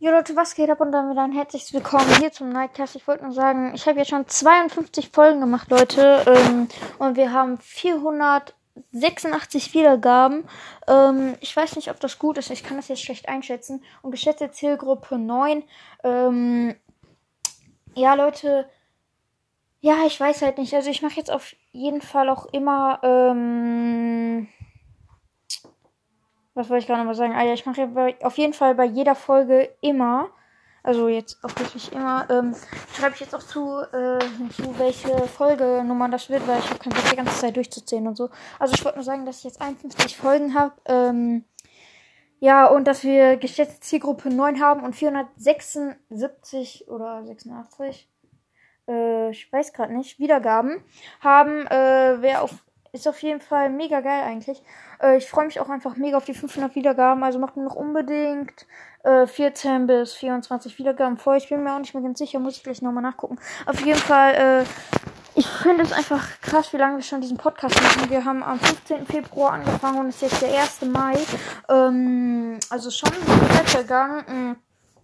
Jo Leute, was geht ab und dann wieder ein herzliches Willkommen hier zum Nightcast. Ich wollte nur sagen, ich habe jetzt schon 52 Folgen gemacht, Leute. Ähm, und wir haben 486 Wiedergaben. Ähm, ich weiß nicht, ob das gut ist. Ich kann das jetzt schlecht einschätzen. Und geschätzte Zielgruppe 9. Ähm, ja, Leute. Ja, ich weiß halt nicht. Also ich mache jetzt auf jeden Fall auch immer... Was wollte ich gerade noch mal sagen? Ah ja, ich mache auf jeden Fall bei jeder Folge immer, also jetzt auch wirklich immer, ähm, schreibe ich jetzt auch zu, äh, hinzu, welche Folgenummer das wird, weil ich habe keinen Bock, die ganze Zeit durchzuzählen und so. Also ich wollte nur sagen, dass ich jetzt 51 Folgen habe. Ähm, ja, und dass wir geschätzte Zielgruppe 9 haben und 476 oder 86, äh, ich weiß gerade nicht, Wiedergaben haben. Äh, wer auf ist auf jeden Fall mega geil eigentlich. Äh, ich freue mich auch einfach mega auf die 500 Wiedergaben. Also macht mir noch unbedingt äh, 14 bis 24 Wiedergaben vor. Ich bin mir auch nicht mehr ganz sicher. Muss ich gleich nochmal nachgucken. Auf jeden Fall, äh, ich finde es einfach krass, wie lange wir schon diesen Podcast machen. Wir haben am 15. Februar angefangen und es ist jetzt der 1. Mai. Ähm, also schon Zeit vergangen.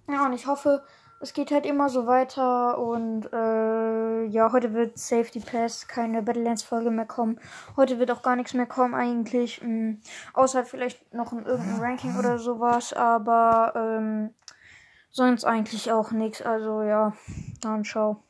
Ja, und ich hoffe, es geht halt immer so weiter und äh, ja, heute wird Safety Pass keine Battlelands-Folge mehr kommen. Heute wird auch gar nichts mehr kommen eigentlich. Mh, außer vielleicht noch in irgendein Ranking oder sowas, aber ähm, sonst eigentlich auch nichts. Also ja, dann ciao.